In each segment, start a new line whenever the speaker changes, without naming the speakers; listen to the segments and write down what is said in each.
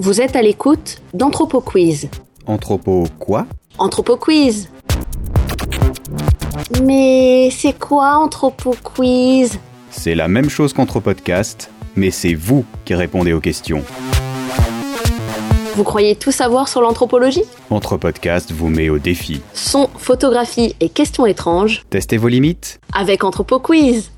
Vous êtes à l'écoute d'Anthropo Quiz.
Anthropo quoi?
Anthropo Quiz. Mais c'est quoi Anthropo Quiz
C'est la même chose qu'Anthropodcast, mais c'est vous qui répondez aux questions.
Vous croyez tout savoir sur l'anthropologie?
Anthropodcast vous met au défi.
Son, photographie et questions étranges
Testez vos limites
avec Anthropo Quiz.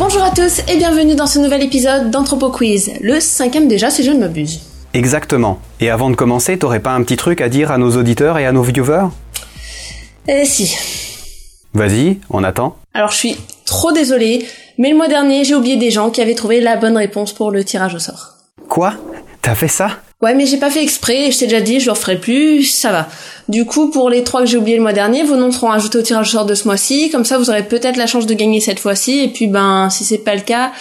Bonjour à tous et bienvenue dans ce nouvel épisode d'Anthropo Quiz, le cinquième déjà si je ne m'abuse.
Exactement. Et avant de commencer, t'aurais pas un petit truc à dire à nos auditeurs et à nos viewers?
Eh si.
Vas-y, on attend.
Alors je suis trop désolée, mais le mois dernier j'ai oublié des gens qui avaient trouvé la bonne réponse pour le tirage au sort.
Quoi? T'as fait ça?
Ouais, mais j'ai pas fait exprès, je t'ai déjà dit, je le referai plus, ça va. Du coup, pour les trois que j'ai oubliés le mois dernier, vos noms seront ajoutés au tirage au sort de ce mois-ci, comme ça vous aurez peut-être la chance de gagner cette fois-ci, et puis ben, si c'est pas le cas,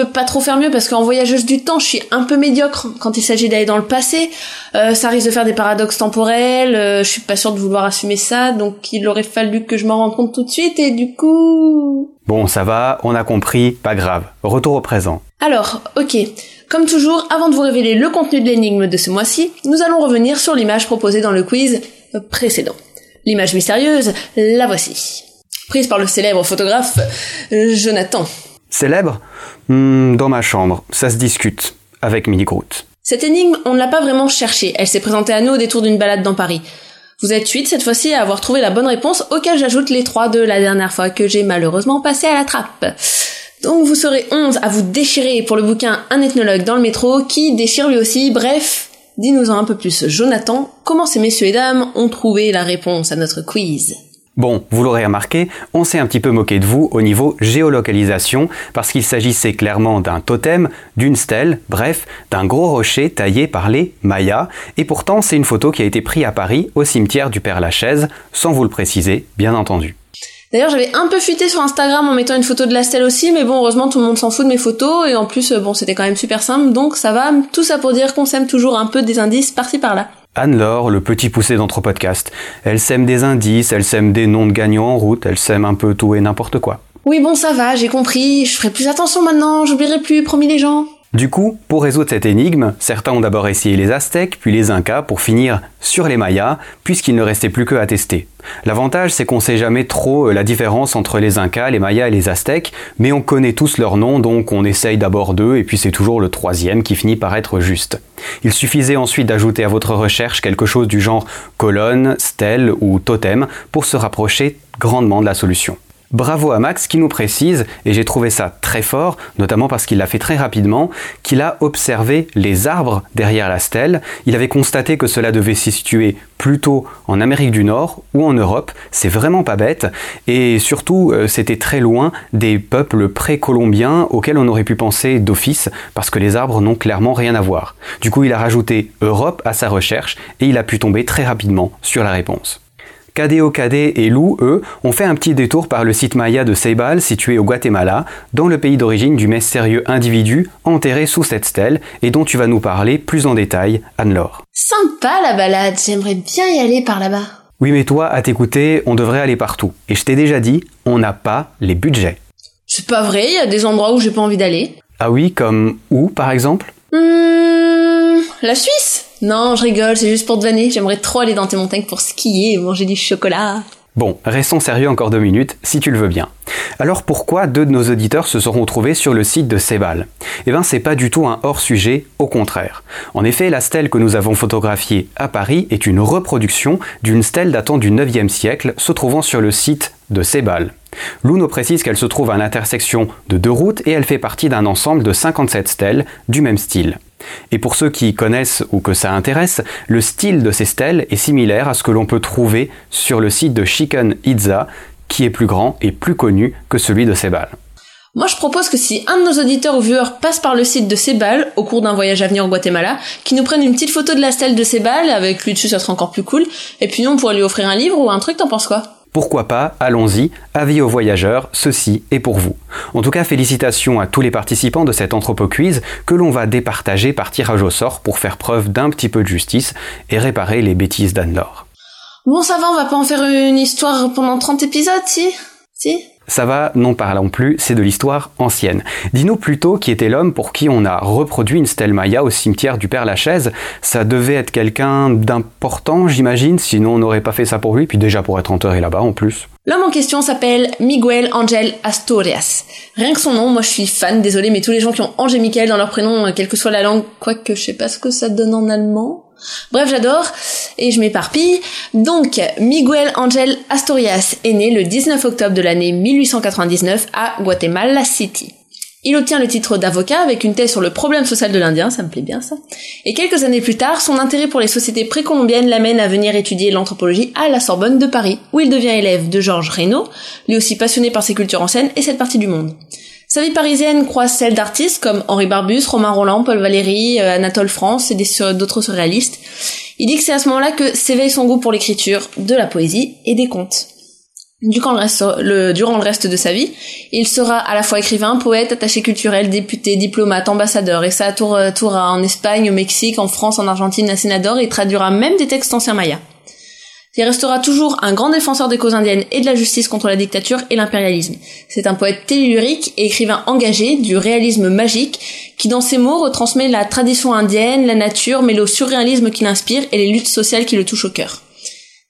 peux pas trop faire mieux parce qu'en voyageuse du temps, je suis un peu médiocre quand il s'agit d'aller dans le passé. Euh, ça risque de faire des paradoxes temporels. euh, je suis pas sûre de vouloir assumer ça, donc il aurait fallu que je m'en rende compte tout de suite. Et du coup,
Bon, ça va, on a compris, pas grave. Retour au présent.
alors, ok. Comme toujours, avant de vous révéler le contenu de l'énigme de ce mois-ci, nous allons revenir sur l'image proposée dans le quiz précédent. L'image mystérieuse, la voici. Prise par le célèbre photographe euh, Jonathan.
Célèbre Hmm, Dans ma chambre, ça se discute. Avec Mini Groot.
Cette énigme, on ne l'a pas vraiment cherchée, elle s'est présentée à nous au détour d'une balade dans Paris. Vous êtes huit cette fois-ci à avoir trouvé la bonne réponse, auquel j'ajoute les trois de la dernière fois que j'ai malheureusement passé à la trappe. Donc vous serez 11 à vous déchirer pour le bouquin Un ethnologue dans le métro, qui déchire lui aussi, bref, dis-nous-en un peu plus, Jonathan, comment ces messieurs et dames ont trouvé la réponse à notre quiz?
Bon, vous l'aurez remarqué, on s'est un petit peu moqué de vous au niveau géolocalisation, parce qu'il s'agissait clairement d'un totem, d'une stèle, bref, d'un gros rocher taillé par les Mayas, et pourtant c'est une photo qui a été prise à Paris, au cimetière du Père Lachaise, sans vous le préciser, bien entendu.
D'ailleurs, j'avais un peu fuité sur Instagram en mettant une photo de la stèle aussi, mais bon, heureusement, tout le monde s'en fout de mes photos, et en plus, euh, bon, c'était quand même super simple, donc ça va, tout ça pour dire qu'on sème toujours un peu des indices par-ci par-là.
Anne-Laure, le petit poussé d'Anthropodcast. Elle sème des indices, elle sème des noms de gagnants en route, elle sème un peu tout et n'importe quoi.
Oui, bon, ça va, j'ai compris, je ferai plus attention maintenant, j'oublierai plus, promis les gens.
Du coup, pour résoudre cette énigme, certains ont d'abord essayé les Aztèques, puis les Incas, pour finir sur les Mayas, puisqu'il ne restait plus que à tester. L'avantage, c'est qu'on sait jamais trop euh, la différence entre les Incas, les Mayas et les Aztèques, mais on connaît tous leurs noms, donc on essaye d'abord d'eux, et puis c'est toujours le troisième qui finit par être juste. Il suffisait ensuite d'ajouter à votre recherche quelque chose du genre colonne, stèle ou totem pour se rapprocher grandement de la solution. Bravo à Max qui nous précise, et j'ai trouvé ça très fort, notamment parce qu'il l'a fait très rapidement, qu'il a observé les arbres derrière la stèle. Il avait constaté que cela devait se situer plutôt en Amérique du Nord ou en Europe. C'est vraiment pas bête. Et surtout, euh, c'était très loin des peuples précolombiens auxquels on aurait pu penser d'office, parce que les arbres n'ont clairement rien à voir. Du coup, il a rajouté Europe à sa recherche et il a pu tomber très rapidement sur la réponse. Cadeo Cade et Lou, eux, ont fait un petit détour par le site maya de Ceibal, situé au Guatemala, dans le pays d'origine du mystérieux individu enterré sous cette stèle, et dont tu vas nous parler plus en détail, Anne-Laure.
Sympa la balade, j'aimerais bien y aller par là-bas.
Oui, mais toi, à t'écouter, on devrait aller partout. Et je t'ai déjà dit, on n'a pas les budgets.
C'est pas vrai, il y a des endroits où j'ai pas envie d'aller.
Ah oui, comme où, par exemple?
Hum, la Suisse Non, je rigole, c'est juste pour te vanner, j'aimerais trop aller dans tes montagnes pour skier et manger du chocolat.
Bon, restons sérieux encore deux minutes, si tu le veux bien. Alors pourquoi deux de nos auditeurs se seront trouvés sur le site de Cébal Eh bien, c'est pas du tout un hors-sujet, au contraire. En effet, la stèle que nous avons photographiée à Paris est une reproduction d'une stèle datant du 9e siècle, se trouvant sur le site de Cébal. Lou nous précise qu'elle se trouve à l'intersection de deux routes et elle fait partie d'un ensemble de 57 stèles du même style. Et pour ceux qui connaissent ou que ça intéresse, le style de ces stèles est similaire à ce que l'on peut trouver sur le site de Chicken Itza, qui est plus grand et plus connu que celui de Cébal.
Moi, je propose que si un de nos auditeurs ou viewers passe par le site de Cébal au cours d'un voyage à venir au Guatemala, qu'il nous prenne une petite photo de la stèle de Cébal, avec lui dessus, ça serait encore plus cool. Et puis nous, on pourrait lui offrir un livre ou un truc, t'en penses quoi?
Pourquoi pas, allons-y, avis aux voyageurs, ceci est pour vous. En tout cas, félicitations à tous les participants de cet Anthropo Quiz que l'on va départager par tirage au sort pour faire preuve d'un petit peu de justice et réparer les bêtises d'Anne-Laure.
Bon, ça va, on va pas en faire une histoire pendant 30 épisodes, si? Si?
Ça va, non parlons plus, c'est de l'histoire ancienne. Dis-nous plutôt qui était l'homme pour qui on a reproduit une stèle Maya au cimetière du Père Lachaise. Ça devait être quelqu'un d'important, j'imagine, sinon on n'aurait pas fait ça pour lui, puis déjà pour être enterré là-bas en plus.
L'homme en question s'appelle Miguel Angel Astorias. Rien que son nom, moi je suis fan, désolé, mais tous les gens qui ont Angel Michael dans leur prénom, quelle que soit la langue, quoique je sais pas ce que ça donne en allemand, Bref, j'adore et je m'éparpille. Donc, Miguel Angel Astorias est né le 19 octobre de l'année 1899 à Guatemala City. Il obtient le titre d'avocat avec une thèse sur le problème social de l'Indien, ça me plaît bien ça. Et quelques années plus tard, son intérêt pour les sociétés précolombiennes l'amène à venir étudier l'anthropologie à la Sorbonne de Paris, où il devient élève de Georges Reynaud, lui aussi passionné par ses cultures anciennes et cette partie du monde. Sa vie parisienne croise celle d'artistes comme Henri Barbus, Romain Roland, Paul Valéry, euh, Anatole France et d'autres surréalistes. Il dit que c'est à ce moment-là que s'éveille son goût pour l'écriture, de la poésie et des contes. Durant le, reste, durant le reste de sa vie, il sera à la fois écrivain, poète, attaché culturel, député, diplomate, ambassadeur, et ça tour, tour en Espagne, au Mexique, en France, en Argentine, à Sénador, et traduira même des textes anciens mayas. Il restera toujours un grand défenseur des causes indiennes et de la justice contre la dictature et l'impérialisme. C'est un poète tellurique et écrivain engagé du réalisme magique qui dans ses mots retransmet la tradition indienne, la nature, mais le surréalisme qui l'inspire et les luttes sociales qui le touchent au cœur.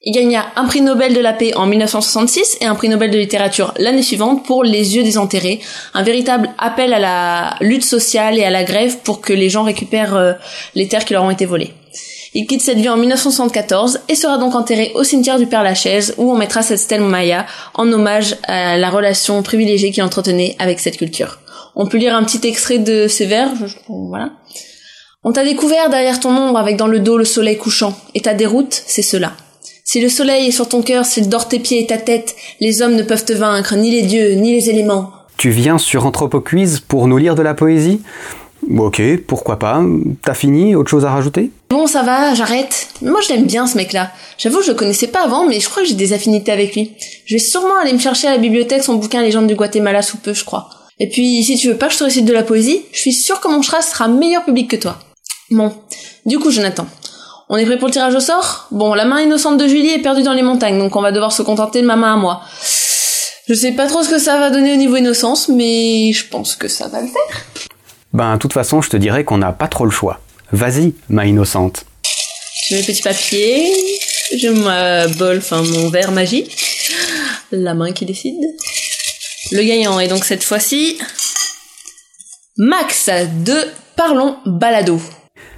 Il gagna un prix Nobel de la paix en 1966 et un prix Nobel de littérature l'année suivante pour Les yeux des enterrés, un véritable appel à la lutte sociale et à la grève pour que les gens récupèrent euh, les terres qui leur ont été volées. Il quitte cette vie en 1974 et sera donc enterré au cimetière du Père Lachaise où on mettra cette stèle Maya en hommage à la relation privilégiée qu'il entretenait avec cette culture. On peut lire un petit extrait de ses vers, voilà. On t'a découvert derrière ton ombre avec dans le dos le soleil couchant, et ta déroute, c'est cela. Si le soleil est sur ton cœur, s'il dort tes pieds et ta tête, les hommes ne peuvent te vaincre, ni les dieux, ni les éléments.
Tu viens sur Anthropoquiz pour nous lire de la poésie? Ok, pourquoi pas. T'as fini Autre chose à rajouter?
Bon, ça va, j'arrête. Moi, je l'aime bien, ce mec-là. J'avoue, je le connaissais pas avant, mais je crois que j'ai des affinités avec lui. Je vais sûrement aller me chercher à la bibliothèque son bouquin Légende du Guatemala sous peu, je crois. Et puis, si tu veux pas que je te récite de la poésie, je suis sûre que mon chat sera meilleur public que toi. Bon. Du coup, Jonathan. On est prêt pour le tirage au sort? Bon, la main innocente de Julie est perdue dans les montagnes, donc on va devoir se contenter de ma main à moi. Je sais pas trop ce que ça va donner au niveau innocence, mais je pense que ça va le faire.
Ben, de toute façon, je te dirais qu'on n'a pas trop le choix. Vas-y, ma innocente.
Je mets le petit papier, je ma bol, enfin mon verre magique, la main qui décide. Le gagnant est donc cette fois-ci Max de Parlons Balado.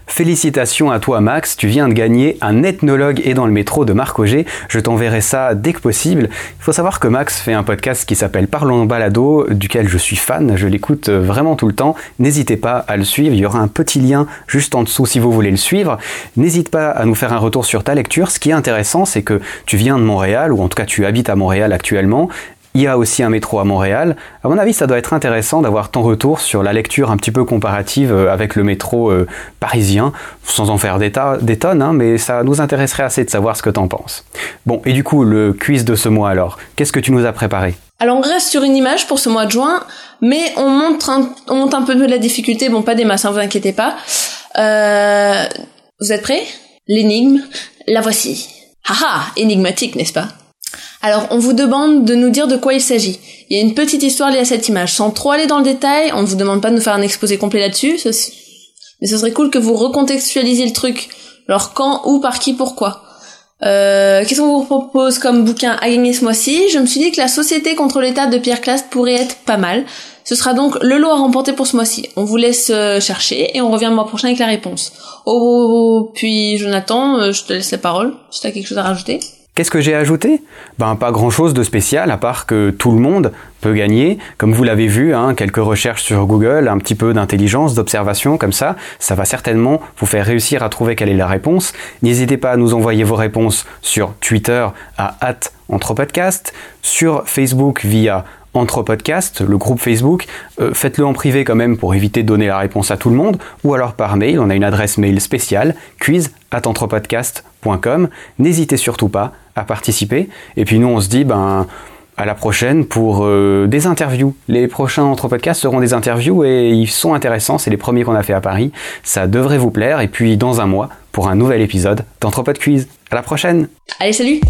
Félicitations à toi Max, tu viens de gagner un ethnologue et dans le métro de Marc Auger. Je t'enverrai ça dès que possible. Il faut savoir que Max fait un podcast qui s'appelle Parlons Balado, duquel je suis fan, je l'écoute vraiment tout le temps. N'hésitez pas à le suivre, il y aura un petit lien juste en dessous si vous voulez le suivre. N'hésite pas à nous faire un retour sur ta lecture. Ce qui est intéressant, c'est que tu viens de Montréal, ou en tout cas tu habites à Montréal actuellement, il y a aussi un métro à Montréal. À mon avis, ça doit être intéressant d'avoir ton retour sur la lecture un petit peu comparative euh, avec le métro euh, parisien, sans en faire des, tonnes, hein, mais ça nous intéresserait assez de savoir ce que t'en penses. Bon, et du coup, le quiz de ce mois alors, qu'est-ce que tu nous as préparé?
Alors on reste sur une image pour ce mois de juin, mais on montre un, on monte un peu de la difficulté, bon pas des masses, hein, vous inquiétez pas. Euh, vous êtes prêts? L'énigme, la voici. Haha, énigmatique, n'est-ce pas? Alors, on vous demande de nous dire de quoi il s'agit. Il y a une petite histoire liée à cette image. Sans trop aller dans le détail, on ne vous demande pas de nous faire un exposé complet là-dessus, mais ce serait cool que vous recontextualisiez le truc. Alors quand, où, par qui, pourquoi. Euh, Qu'est-ce qu'on vous propose comme bouquin à gagner ce mois-ci? Je me suis dit que la Société contre l'État de Pierre Classe pourrait être pas mal. Ce sera donc le lot à remporter pour ce mois-ci. On vous laisse euh, chercher et on revient le mois prochain avec la réponse. Oh, puis Jonathan, euh, je te laisse la parole si tu as quelque chose à rajouter.
Qu'est-ce que j'ai ajouté? Ben pas grand-chose de spécial à part que tout le monde peut gagner. Comme vous l'avez vu, hein, quelques recherches sur Google, un petit peu d'intelligence, d'observation comme ça, ça va certainement vous faire réussir à trouver quelle est la réponse. N'hésitez pas à nous envoyer vos réponses sur Twitter à @anthropodcast, sur Facebook via Anthropodcast, le groupe Facebook, euh, faites-le en privé quand même pour éviter de donner la réponse à tout le monde, ou alors par mail, on a une adresse mail spéciale, quiz N'hésitez surtout pas à participer. Et puis nous, on se dit, ben, à la prochaine pour euh, des interviews. Les prochains Anthropodcasts seront des interviews et ils sont intéressants. C'est les premiers qu'on a fait à Paris. Ça devrait vous plaire. Et puis dans un mois pour un nouvel épisode d'Anthropod Quiz. À la prochaine.
Allez, salut